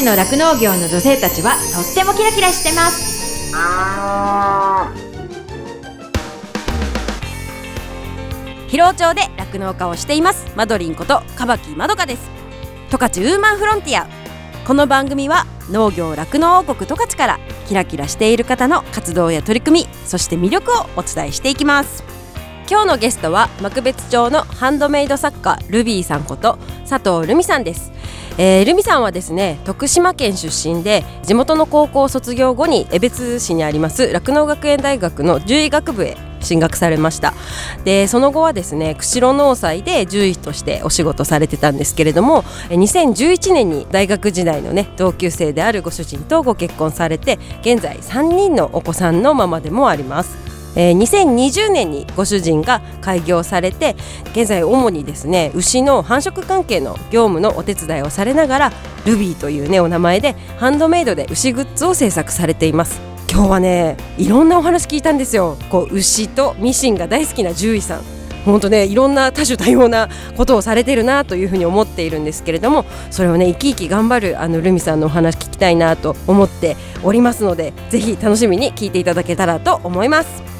ちの酪農業の女性たちはとってもキラキラしてます。広尾町で酪農家をしています。マドリンことカバキまどかです。十勝ウーマンフロンティア。この番組は農業酪農王国十勝からキラキラしている方の活動や取り組みそして魅力をお伝えしていきます。今日のゲストは幕別町のハンドメイド作家ルビーさんこと佐藤ルミさんです。えー、ルミさんはですね徳島県出身で地元の高校卒業後に江別市にあります酪農学園大学の獣医学部へ進学されました。でその後はですね釧路農祭で獣医としてお仕事されてたんですけれども2011年に大学時代のね同級生であるご主人とご結婚されて現在3人のお子さんのママでもあります。えー、2020年にご主人が開業されて現在主にですね牛の繁殖関係の業務のお手伝いをされながらルビーというねお名前でハンドメイドで牛グッズを制作されています。今日はねいろんなお話聞いたんですよ。こう牛とミシンが大好きな獣医さん。本当ねいろんな多種多様なことをされてるなというふうに思っているんですけれどもそれをね生き生き頑張るあのルミさんのお話聞きたいなと思っておりますのでぜひ楽しみに聞いていただけたらと思います。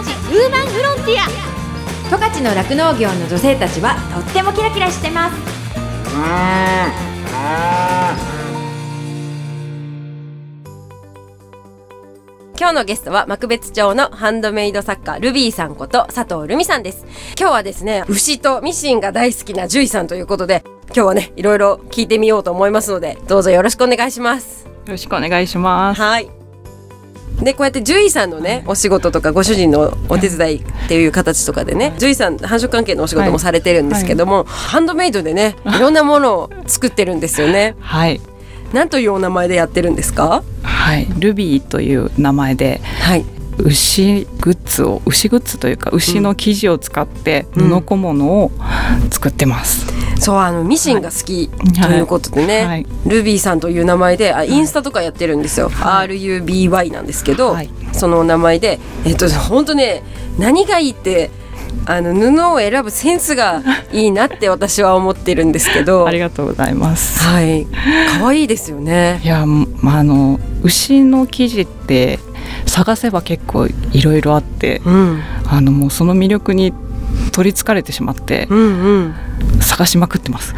ア。十勝の酪農業の女性たちはとってもキラキラしてます。今日のゲストは幕別町のハンドメイド作家ルビーさんこと佐藤ルミさんです。今日はですね牛とミシンが大好きな獣医さんということで今日はねいろいろ聞いてみようと思いますのでどうぞよろしくお願いします。よろしくお願いします。はいでこうやって獣医さんのねお仕事とかご主人のお手伝いっていう形とかでね獣医さん繁殖関係のお仕事もされてるんですけども、ハンドメイドでねいろんなものを作ってるんですよね。はい、なんというお名前でやってるんですか？はい、ルビーという名前ではい。牛グッズを牛グッズというか牛の生地を使ってうん。布小物を作ってます。そうあのミシンが好きということでね、はい。ルビーさんという名前であインスタとかやってるんですよ、はい。RUBY なんですけど、はい。そのお名前でえっと本当ね何がいいってあの布を選ぶセンスがいいなって私は思ってるんですけど。ありがとうございます。はい。可愛いですよね。いや、まあ、あの牛の生地って探せば結構いろいろあって、うん。あのもうその魅力に取りつかれてしまってうんうん探しまくってます。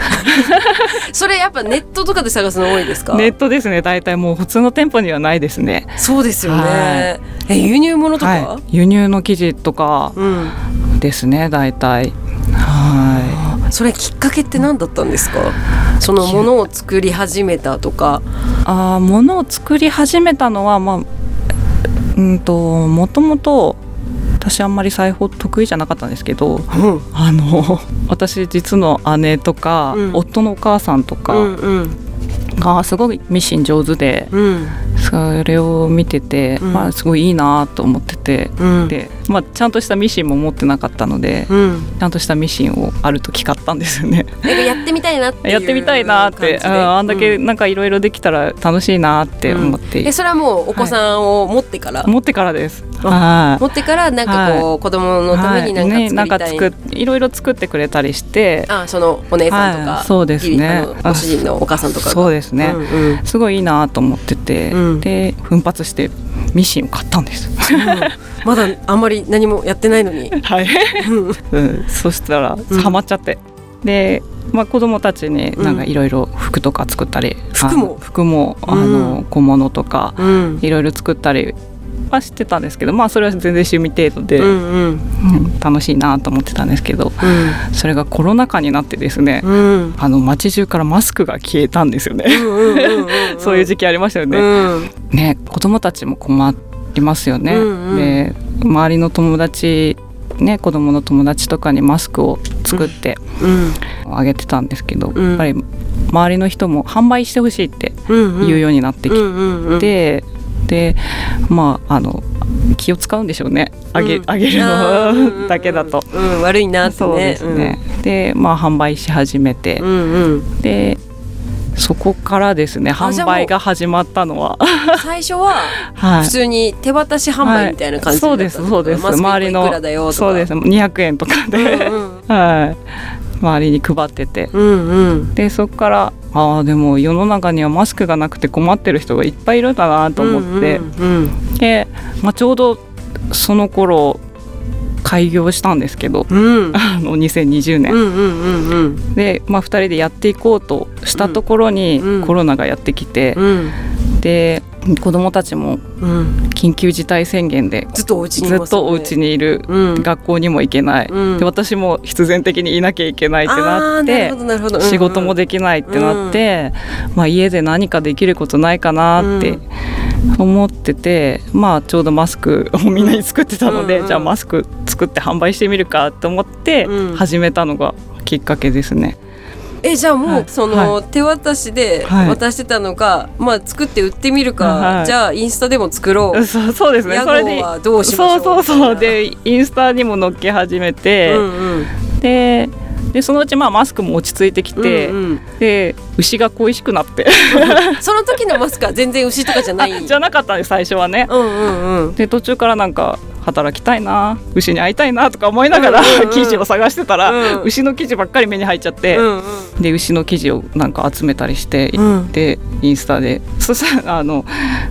それやっぱネットとかで探すの多いですか？ネットですね。大体もう普通の店舗にはないですね。そうですよね、はえ輸入物とか、はい、輸入の生地とかうんですね。大体。はそれきっかけって何だったんですか？そのものを作り始めたとかい。ああ、物を作り始めたのは、まあ。うんと、もともと。私あんまり裁縫得意じゃなかったんですけどうん。あの 私実の姉とか、うん。夫のお母さんとかうんうん。がすごいミシン上手で、うん。それを見てて、うん。まあ、すごいいいなと思ってて、うん。で、まあ、ちゃんとしたミシンも持ってなかったので、うん。ちゃんとしたミシンをある時買ったんですよね。やってみたいなってやってみたいなって、ああんだけうん。なんかいろいろできたら楽しいなって思って、えそれはもうお子さんを持ってから、持ってからです。持ってからなんかこう、子供のためになんかはい。ねなんか作りたい、ろいろ作ってくれたりして、あそのお姉さんとか、はい。そうですね。ご主人のお母さんとかが。そうですね、うんうん。すごいいいなと思ってて、うん。で奮発してミシンを買ったんです。まだあんまり何もやってないのに。はい、うん、そしたらうん。ハマっちゃって、で、まあ、子供たちになんかいろいろ服とか作ったり、服も？あの服もあの小物とかうん。いろいろ作ったりはしてたんですけどまあそれは全然趣味程度で、うんうん。うん楽しいなと思ってたんですけどそれがコロナ禍になってですね、うん。うんあの街中からマスクが消えたんですよね。そういう時期ありましたよね。うん。ね子供たちも困りますよね。うんうん。で周りの友達ね子供の友達とかにマスクを作ってうん。あげてたんですけど、うん。やっぱり周りの人も販売してほしいってうん。言うようになってきうんうんうん。て、でまああの気を使うんでしょうね。あげ,、うん。あげるの。だけだと。うん悪いなってね。そうですね、でまあ販売し始めて、うんうん。でそこからですね販売が始まったのは、最初ははい。普通に手渡し販売みたいな感じだったんそうですそうです。周りのそうです。200円とかで、うんうん。はい。周りに配ってて。うんうん。でそこからああでも世の中にはマスクがなくて困ってる人がいっぱいいるんだなと思って、うんで、まあ、ちょうどその頃開業したんですけど。うん。う んあの2020年、うんうんうんうん。で、まあ、2人でやっていこうとしたところにうん。コロナがやってきて、うん。で子供たちもうん。緊急事態宣言でずっとお家にいずますよね。っとお家にいる、うん。学校にも行けない、うん。で私も必然的にいなきゃいけないってなって仕事もできないってなって、まあ、家で何かできることないかなって思ってて、まあちょうどマスクをみんなに作ってたので、じゃあマスク作って販売してみるかと思ってうん。始めたのがきっかけですね。えじゃあもう、はい。その、手渡しではい。渡してたのが、まあ作って売ってみるか、はい。じゃあインスタでも作ろう。そうそうですね。屋それでどうしましょそううそうそう。みでインスタにも載っけ始めて、うんうん。ででそのうちまあマスクも落ち着いてきて、うんうん。で牛が恋しくなって。その時のマスクは全然牛とかじゃない。じゃなかった最初はね。うんうんうん。で途中からなんか働きたいな牛に会いたいなとか思いながら、うんうんうん。記事を探してたら、うん。牛の記事ばっかり目に入っちゃって、うんうん。で牛の記事をなんか集めたりして、うん。でインスタでそしたらあの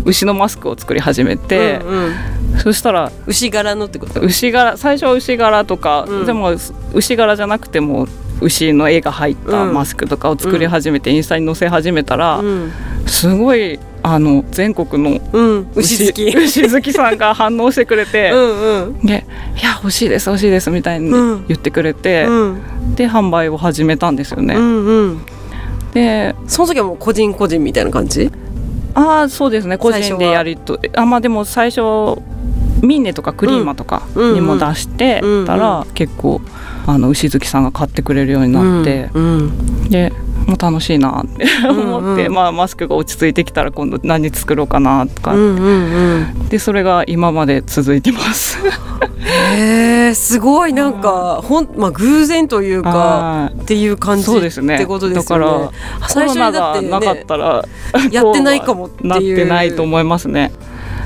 牛のマスクを作り始めて、うんうんそしたら牛柄のってこと？牛柄最初は牛柄とか、うん。でも牛柄じゃなくても牛の絵が入ったうん。マスクとかを作り始めて、インスタに載せ始めたら、うん。すごいあの全国のうん。牛好き。牛好きさんが反応してくれて、うんうん。で「いや欲しいです欲しいです」みたいにうん。言ってくれて、うん。で販売を始めたんですよね。うんうん。でその時はもう個人個人みたいな感じ？ああそうですね。個人でやりとあまあでも最初ミンネとかクリーマとかにも出してたら、結構あの牛好きさんが買ってくれるようになって、うん。でもう楽しいなって思って、うんまあ、マスクが落ち着いてきたら今度何作ろうかなとか、でそれが今まで続いてます。へえすごいなんかほんまあ偶然というかはい。っていう感じそうですね。ってことですよね。だから最初にだってコロナがなかったら、やってないかもっていう。なってないと思いますね。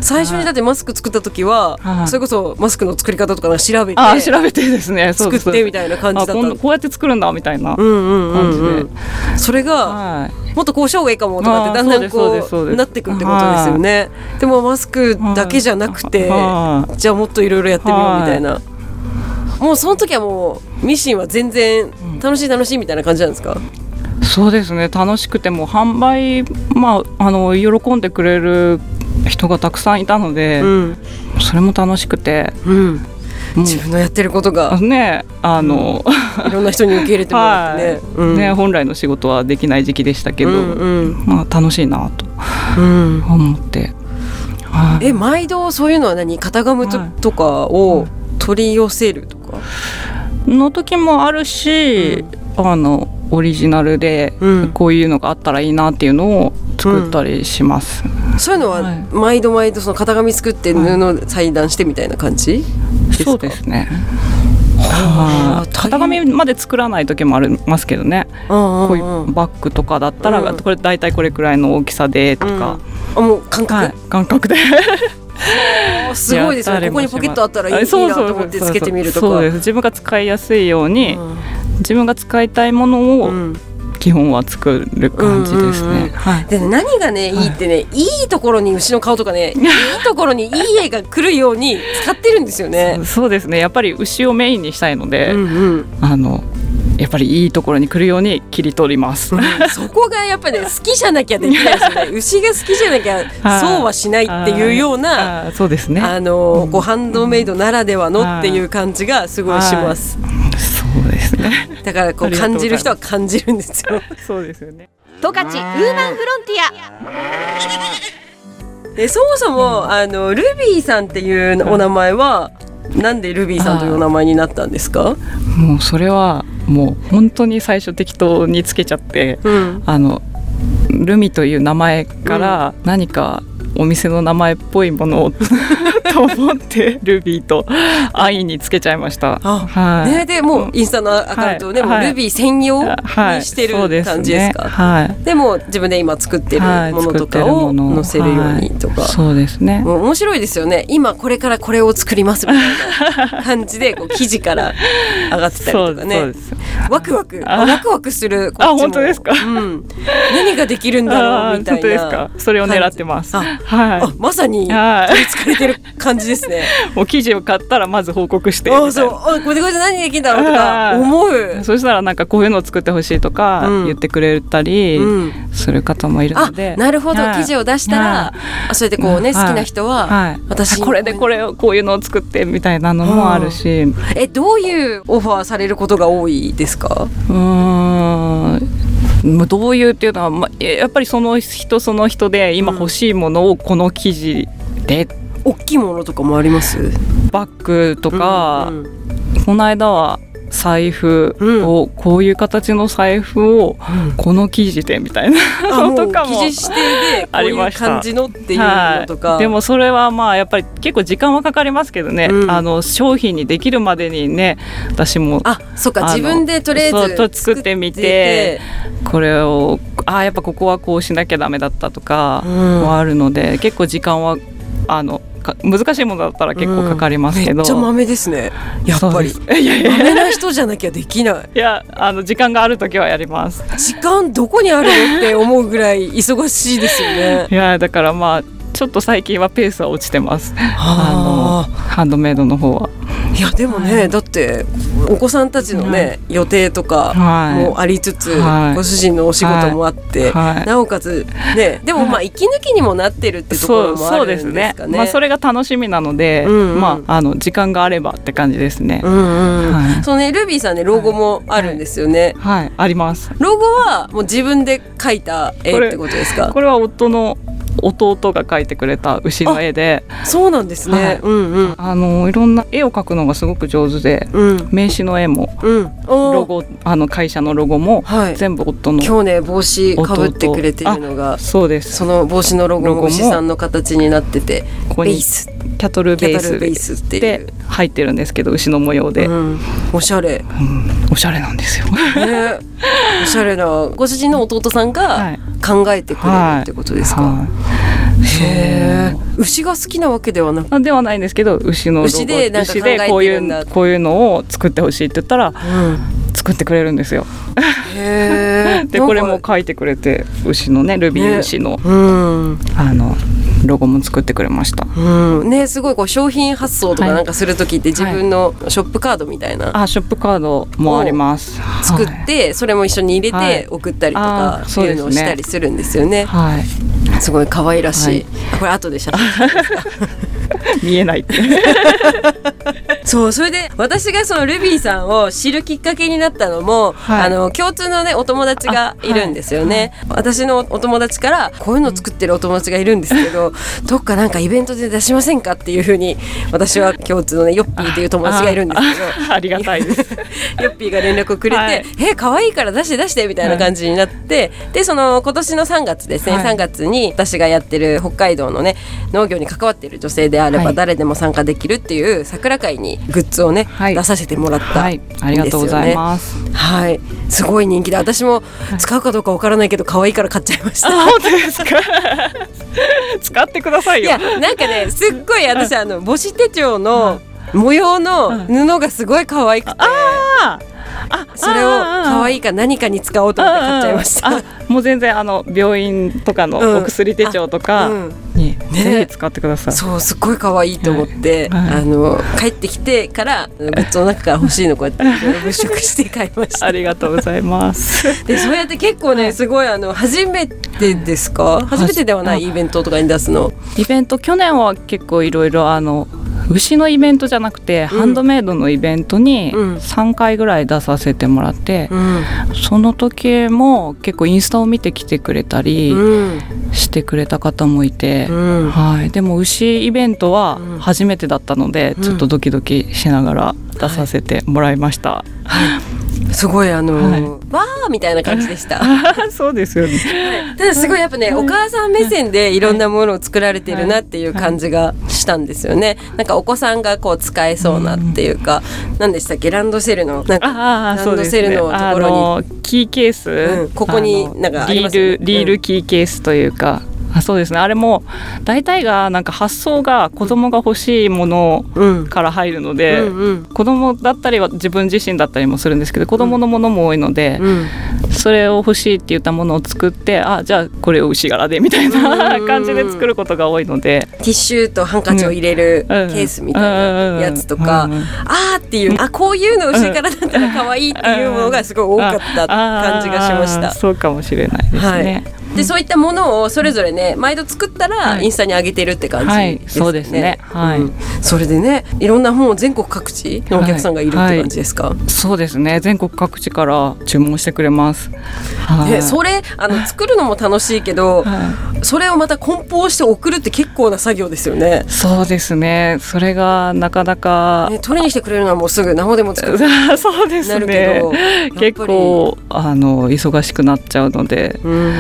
最初にだってマスク作った時ははい。それこそマスクの作り方とか調べてあー調べてですね。作ってみたいな感じだったこうやって作るんだみたいな。うんうんうん感じで、うんそれがはい。もっとこうした方がいいかもとかってだんだんこうなってくってことですよね。でもマスクだけじゃなくてはじゃあもっといろいろやってみようみたいな。もうその時はもうミシンは全然楽しい楽しいみたいな感じなんですか？いそうですね。楽しくても販売まああの喜んでくれる人がたくさんいたので、うん。それも楽しくてうん。自分のやってることが。ねあの、いろんな人に受け入れてもらってね。はい。うん。ね本来の仕事はできない時期でしたけど、うんうん。まあ、楽しいなとうん。思って、はい。え毎度そういうのは何？型ガムと,、はい。とかを取り寄せるとか、の時もあるし、あのオリジナルでうん。こういうのがあったらいいなっていうのを作ったりします。そういうのははい。毎度毎度その型紙作って布裁断してみたいな感じ、すかそうですね。はあ。はい型紙まで作らない時もありますけどね。ここういうバッグとかだったら、うん。これ大体これくらいの大きさでとか、あもう感覚、はい、感覚で。あ すごいですね。ここにポケットあったらいいそうそうと思ってつけてみるとか。そうです自分が使いやすいように、うん。自分が使いたいものをうん基本は作る感じですね。うんうんうん。はい。でね何がねいいってね、い、いところに牛の顔とかね いいところにいい絵が来るように使ってるんですよね。そうですね。やっぱり牛をメインにしたいので、うんうん。あのやっぱりいいところに来るように切り取ります。そこがやっぱね好きじゃなきゃできないですよね。牛が好きじゃなきゃそうはしないっていうようなそうですね。あのこうハンドメイドならではのっていう感じがすごいしますですね。だからこう感じる人は感じるんですよ。そうですよね。十勝ウーマンフロンティア。でそもそもあのルビーさんっていうお名前はなんでルビーさんというお名前になったんですか？もうそれはもう本当に最初適当につけちゃって、うん。あのルミという名前から何かお店の名前っぽいものを と思ってルビーと愛につけちゃいました。あはい。ね、でもうインスタのアカウントをね、はいルビー専用にはいしてる感じですか？はい。でも自分で今作ってるはいものとかを載せるようにとか。そうですね。もう面白いですよね今これからこれを作りますみたいな感じでこう 記事から上がってたり。とかねそうです。ワクワクあワクワクするこっちも。あ本当ですか？うん、何ができるんだろうみたいな本当ですか？それを狙ってます。あはあまさに取りつかれてる感じですね。い。もう記事を買ったらまず報告して。あそう。あこれでこれで何できるんだろうとか思う、そしたらなんかこういうのを作ってほしいとかうん。言ってくれたりうん、する方もいるあので、なるほど。はい。記事を出したら、はあそれでこうね、うん好きな人は、はい、私これでこれをこういうのを作ってみたいなのもあるし、えどういうオファーされることが多いですか？うーん。まあどういうっていうのは、まやっぱりその人その人で今欲しいものをこの記事で大きいものとかもあります？バッグとか、うんうん。この間は財布を、こういう形の財布をこの生地でみたいなのとかも生地指定でこあういう感じのっていうのとか、はい、でもそれはまあやっぱり結構時間はかかりますけどね、うん。あの商品にできるまでにね私もあそっか自分でとりあえずと作ってみてこれをあやっぱここはこうしなきゃダメだったとかうん。もあるので、結構時間はあのか難しいものだったら結構かかりますけど、めっちゃ豆ですね。やっぱり。いやいやい豆な人じゃなきゃできない。やいやあの時間がある時はやります。時間どこにあるのって思うぐらい忙しいですよね。いやだからまあちょっと最近はペースは落ちてます。ああのハンドメイドの方は。いやでもね、だってお子さんたちのね、予定とかはいもありつつ、はいご主人のお仕事もあって、はいなおかつねでもまあ息抜きにもなってるってところもあるんそうでですすかね。ね。まあそれが楽しみなので、うんうんまああの時間があればって感じですね。うんうん、はいそのねルビーさんねロゴもあるんですよね。はい、あります。ロゴはもう自分で描いた絵ってことですか？これは夫の弟が描いてくれた牛の絵で、そうなんですね。はい。うんうん。あのいろんな絵を描くのがすごく上手で、うん。名刺の絵もうん。ロゴあの会社のロゴもはい。全部夫の、今日ね帽子かぶってくれてるのが。そうです。その帽子のロゴもも牛さんの形になっててここにベース。キャトルベースで入ってるんですけど牛の模様で、うん、おしゃれ、ね、うん。おしゃれなんですよ。おしゃれなご主人の弟さんがはい。考えてくれるってことですか、はいへえ牛が好きなわけではなくあではないんですけど牛のロゴ牛で牛でこういうこういうのを作ってほしいって言ったら作ってくれるんですよ。へえ でこれも書いてくれて牛のねルビー牛の、うん、あのロゴも作ってくれました。うん、ねすごいこう商品発送とかはい。なんかする時って自分のショップカードみたいな、あショップカードもあります。作っはいてそれも一緒に入れはい。て送ったりとあかーそういうのをしたりするんですよね。はい、すごい可愛らしい。はい。あこれ後で写真 見えないって。そうそれで私がそのルビーさんを知るきっかけになったのも、はい。あの共通のねお友達がい。るんですよね、私のお友達からこういうの作ってるお友達がいるんですけど、どっかなんかイベントで出しませんか？っていうふうに私は共通のねヨッピーっていう友達がいるんですけど。あありがたいです。ヨッピーが連絡をくれて「はいえ可愛いから出して出して」みたいな感じになって、でその今年の3月ですね、はい3月に私がやってる北海道のね農業に関わっている女性であればはい誰でも参加できるっていう桜会にグッズをね、はい出させてもらったはい、ありがとうございます。す。はい、すごい人気で私も使うかどうかわからないけど可愛いから買っちゃいました。あ本当ですか？使ってくださいよ。いやなんかねすっごい私あの母子手帳の模様の布がすごい可愛くて。あそれを可愛いか何かに使おうと思って買っちゃいました。もう全然あの病院とかのうんお薬手帳とかうん。にね。ぜひ使ってください。そうすっごい可愛いと思って、はい。はい。あの帰ってきてからグッズの中から欲しいのこうやって物色して買いました。あ。りがとうございます。でそうやって結構ねすごいあの初めてですか？初めてではないイベントとかに出すの？イベント去年は結構いろいろあの牛のイベントじゃなくて、ハンドメイドのイベントにうん。3回ぐらい出させてもらって、うん。その時も結構インスタを見てきてくれたりうん。してくれた方もいて、うん。はい、でも牛イベントはうん。初めてだったので、うん。ちょっとドキドキしながら出させてもらいました。すごいあの、はい。わーみたいな感じでした。そうですよね。ただすごいやっぱね、お母さん目線でい。ろんなものを作られてるなっていう感じがしたんですよね。なんかお子さんがこう使えそうなっていうか、何でしたっけ？ランドセルのなんか。ランドセルのところに。あのキーケース、うんここになんかありリますよね。ールリールキーケースというか。あそうですね。あれも大体がなんか発想が子供が欲しいものうん。から入るので、うんうん。子供だったりは自分自身だったりもするんですけど子供のものも多いので、うん。それを欲しいって言ったものを作ってあじゃあこれを牛柄でみたいな感じで作ることが多いので、ティッシュとハンカチを入れるケうん。ースみたいなやつとか、うんうんうんあーっていう、あこういうの牛からだったら可愛いっていうものがすごい多かった感じがしました。そうかもしれないですね。でそういったものをそれぞれね毎度作ったらはい。インスタに上げてるって感じはいですね。そうですね。はい。うん。それでねいろんな本を全国各地のお客さんがい。るって感じですか？そうですね。全国各地から注文してくれます。はい。でそれあの作るのも楽しいけど、はいそれをまた梱包して送るって結構な作業ですよね。そうですねそれがなかなか、ね取りにしてくれるのはもうすぐ生でも作る。そうですね結構あの忙しくなっちゃうのでうん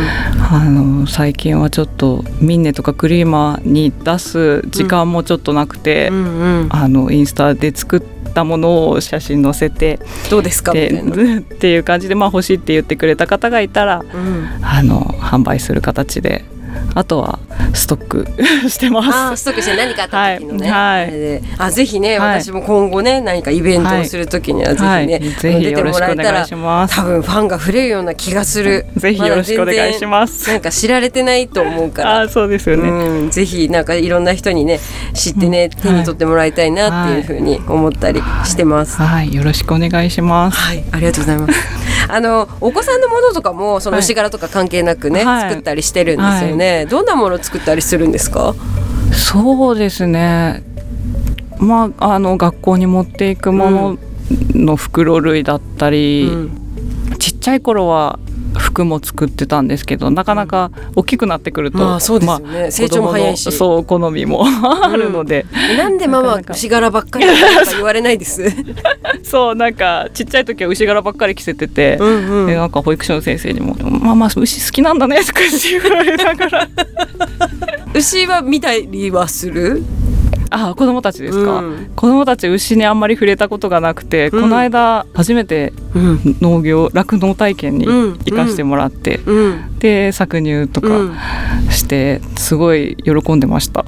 あの最近はちょっとミンネとかクリーマーに出す時間もちょっとなくて、うんうんあのインスタで作ったものを写真載せてどうですか？みたでいな。っていう感じで、まあ、欲しいって言ってくれた方がいたらうんあの販売する形であとはストック してます。ストックして何かあった時のね、はい。はい。あぜひね、はい。私も今後ね何かイベントをする時にはぜひね、出てもらえたら多分ファンが増えるような気がする。ぜひよろしくお願いします。なんか知られてないと思うから。あそうですよね、うん、ぜひなんかいろんな人にね知ってね、手に取ってもらいたいなっていうふうに思ったりしてます。はい、よろしくお願いします。はい、ありがとうございます。あのお子さんのものとかもそのはい。牛柄とか関係なくね、はい。作ったりしてるんですよね。どんなものを作ったりするんですか？そうですね。まああの学校に持っていくものの袋類だったり、うんちっちゃい頃は服も作ってたんですけどなかなか大きくなってくると、まあそうですよね。成長も早いし。そう好みもあるので、なんでママなかなか。牛柄ばっかり言われないです？そうなんかちっちゃい時は牛柄ばっかり着せてて、うんうん。でなんか保育士の先生にも「ママ牛好きなんだね」とか言われながら。牛は見たりはする？あ子供たちですか、うん。子供たち牛にあんまり触れたことがなくて、うん。この間初めてうん。農業酪農体験にうん。行かしてもらって、うん。で搾乳とうん。かしてすごい喜んでました。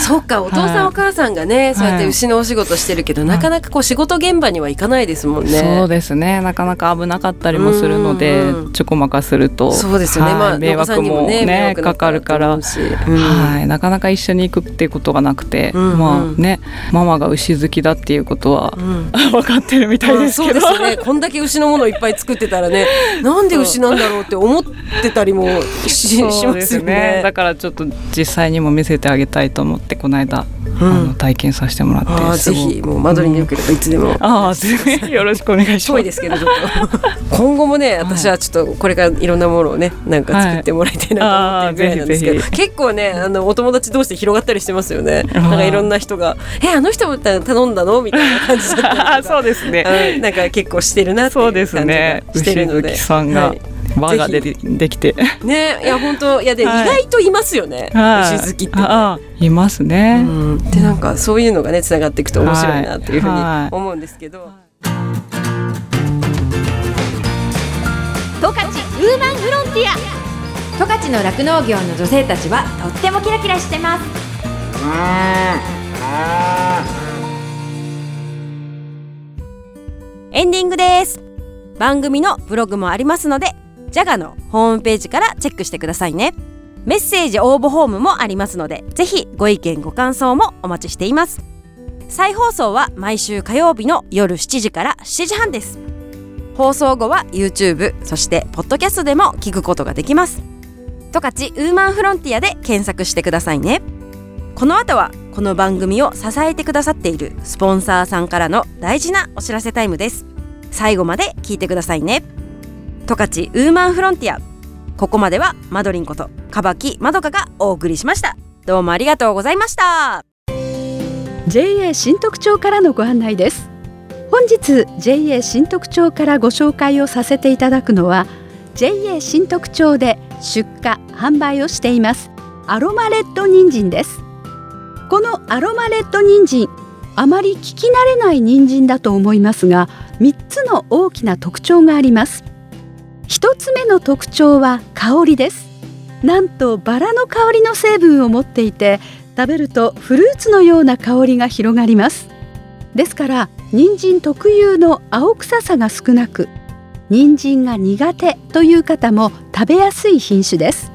そっかお父さん、はいお母さんがねそうやって牛のお仕事してるけど、なかなかこう仕事現場には行かないですもんね。そうですね。なかなか危なかったりもするので、うん。うんちょこまかするとそうですよね。迷惑も迷ね惑だかかるから。はい、なかなか一緒に行くっていうことがなくて、うんうん。まあねママが牛好きだっていうことはうん。分かってるみたいまあですけど、そうですよね。こんだけ牛のものをいっぱい作ってたらね、なんで牛なんだろうって思ってたりもししそうですますよね。だからちょっと実際にも見せてあげたいと思ってこの間、あの体験させてもらってああぜひもう間取りによければいつでも。ああぜひ。よろしくお願いします。遠いですけどちょっと。今後もね私はちょっとこれからいろんなものをねなんか作ってもらいたいなと思ってるぐらいなんですけど、はい。結構ねあのお友達同士で広がったりしてますよねなんかいろんな人が「えあの人も頼んだの?」みたいな感じだった そうですね。うん。なんか結構してるなっていそう感じすね。がして牛るので。好きさんがはい。輪がでぜできて。ねいや本当いやで、はい。意外といますよね、はい。牛好きって。ね、ああいますね、うん、でなんかそういうのがねつながっていくと面白いなっていうふうにはい。思うんですけど、十勝ウーマンフロンティア。十勝の酪農業の女性たちはとってもキラキラしてますエンディングです。番組のブログもありますのでジャガのホームページからチェックしてくださいね。メッセージ応募フォームもありますのでぜひご意見ご感想もお待ちしています。再放送は毎週火曜日の夜7時から7時半です。放送後は YouTube そしてポッドキャストでも聞くことができます。十勝ウーマンフロンティアで検索してくださいね。この後はこの番組を支えてくださっているスポンサーさんからの大事なお知らせタイムです。最後まで聞いてくださいね。十勝ウーマンフロンティア。ここまではマドリンことかばきまどかがお送りしました。どうもありがとうございました。JA 新特徴からのご案内です。本日 JA 新特徴からご紹介をさせていただくのは JA 新特徴で出荷販売をしていますアロマレッド人参です。このアロマレッド人参あまり聞き慣れない人参だと思いますが3つの大きな特徴があります。1つ目の特徴は香りです。なんとバラの香りの成分を持っていて食べるとフルーツのような香りが広がります。ですから人参特有の青臭さが少なく人参が苦手という方も食べやすい品種です。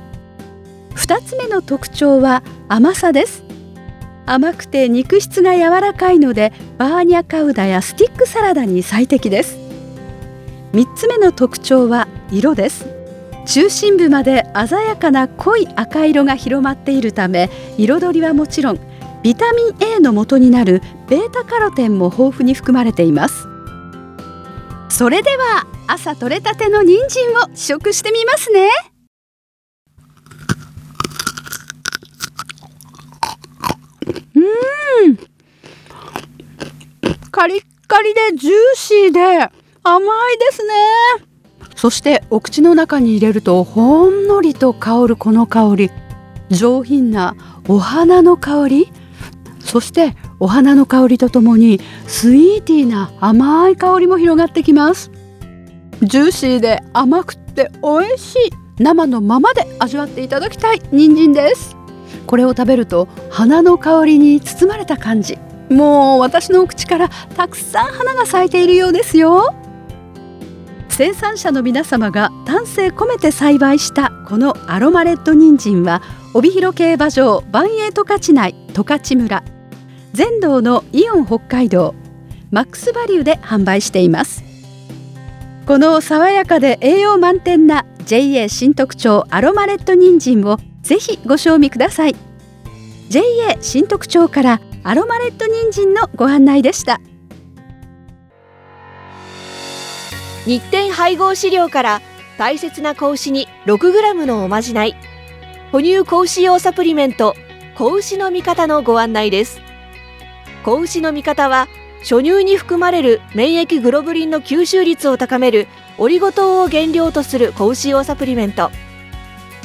2つ目の特徴は甘さです。甘くて肉質が柔らかいのでバーニャカウダやスティックサラダに最適です。3つ目の特徴は色です。中心部まで鮮やかな濃い赤色が広まっているため彩りはもちろんビタミン A の元になるベータカロテンも豊富に含まれています。それでは朝採れたての人参を試食してみますね。うん。カリッカリでジューシーで甘いですね。そしてお口の中に入れるとほんのりと香るこの香り。上品なお花の香り。そしてお花の香りとともにスイーティーな甘い香りも広がってきます。ジューシーで甘くて美味しい。生のままで味わっていただきたい人参です。これを食べると花の香りに包まれた感じ。もう私のお口からたくさん花が咲いているようですよ。生産者の皆様が丹精込めて栽培したこのアロマレッド人参は帯広競馬場万栄十勝内十勝村。全道のイオン北海道。マックスバリューで販売しています。この爽やかで栄養満点な JA 新特徴アロマレッド人参をぜひご賞味ください。JA 新特徴からアロマレッド人参のご案内でした。日展配合飼料から大切な子牛に 6g のおまじない。哺乳子牛用サプリメント子牛の味方のご案内です。子牛の味方は初乳に含まれる免疫グロブリンの吸収率を高めるオリゴ糖を原料とする子牛用サプリメント。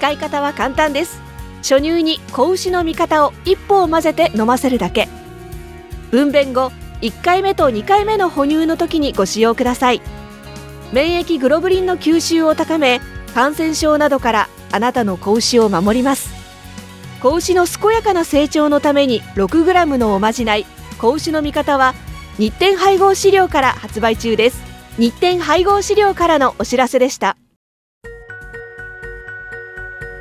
使い方は簡単です。初乳に子牛の味方を一歩を混ぜて飲ませるだけ。分娩後1回目と2回目の哺乳の時にご使用ください。免疫グロブリンの吸収を高め感染症などからあなたの子牛を守ります。子牛の健やかな成長のために 6g のおまじない子牛の味方は日展配合飼料から発売中です。日展配合飼料からのお知らせでした。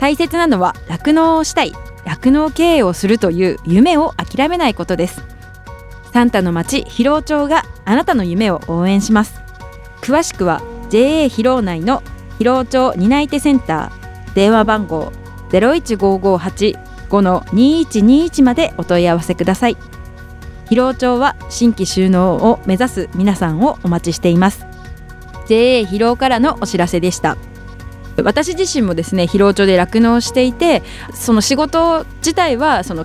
大切なのは酪農をしたい酪農経営をするという夢を諦めないことです。サンタの町広尾町があなたの夢を応援します。詳しくは JA 広尾内の広尾町担い手センター電話番号015585-2121までお問い合わせください。広尾町は新規収納を目指す皆さんをお待ちしています。JA 広尾からのお知らせでした。私自身もですね広尾町で酪農していてその仕事自体はその